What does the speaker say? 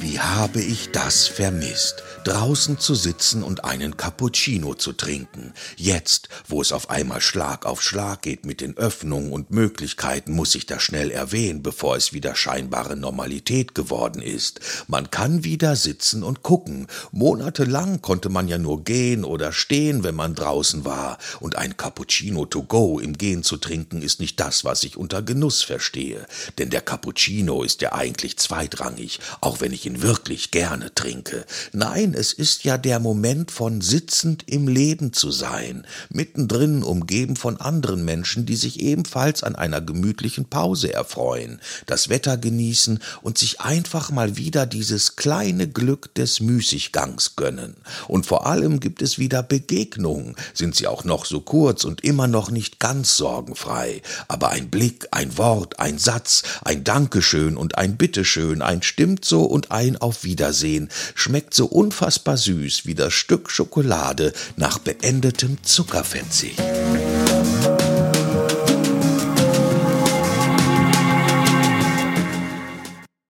Wie habe ich das vermisst? draußen zu sitzen und einen Cappuccino zu trinken. Jetzt, wo es auf einmal Schlag auf Schlag geht mit den Öffnungen und Möglichkeiten, muss ich das schnell erwähnen, bevor es wieder scheinbare Normalität geworden ist. Man kann wieder sitzen und gucken. Monatelang konnte man ja nur gehen oder stehen, wenn man draußen war. Und ein Cappuccino to go im Gehen zu trinken ist nicht das, was ich unter Genuss verstehe. Denn der Cappuccino ist ja eigentlich zweitrangig, auch wenn ich ihn wirklich gerne trinke. Nein, es ist ja der Moment von sitzend im Leben zu sein, mittendrin umgeben von anderen Menschen, die sich ebenfalls an einer gemütlichen Pause erfreuen, das Wetter genießen und sich einfach mal wieder dieses kleine Glück des Müßiggangs gönnen. Und vor allem gibt es wieder Begegnungen, sind sie auch noch so kurz und immer noch nicht ganz sorgenfrei, aber ein Blick, ein Wort, ein Satz, ein Dankeschön und ein Bitteschön, ein Stimmt so und ein Auf Wiedersehen schmeckt so unfassbar süß wie das Stück Schokolade nach beendetem Zuckerverzicht.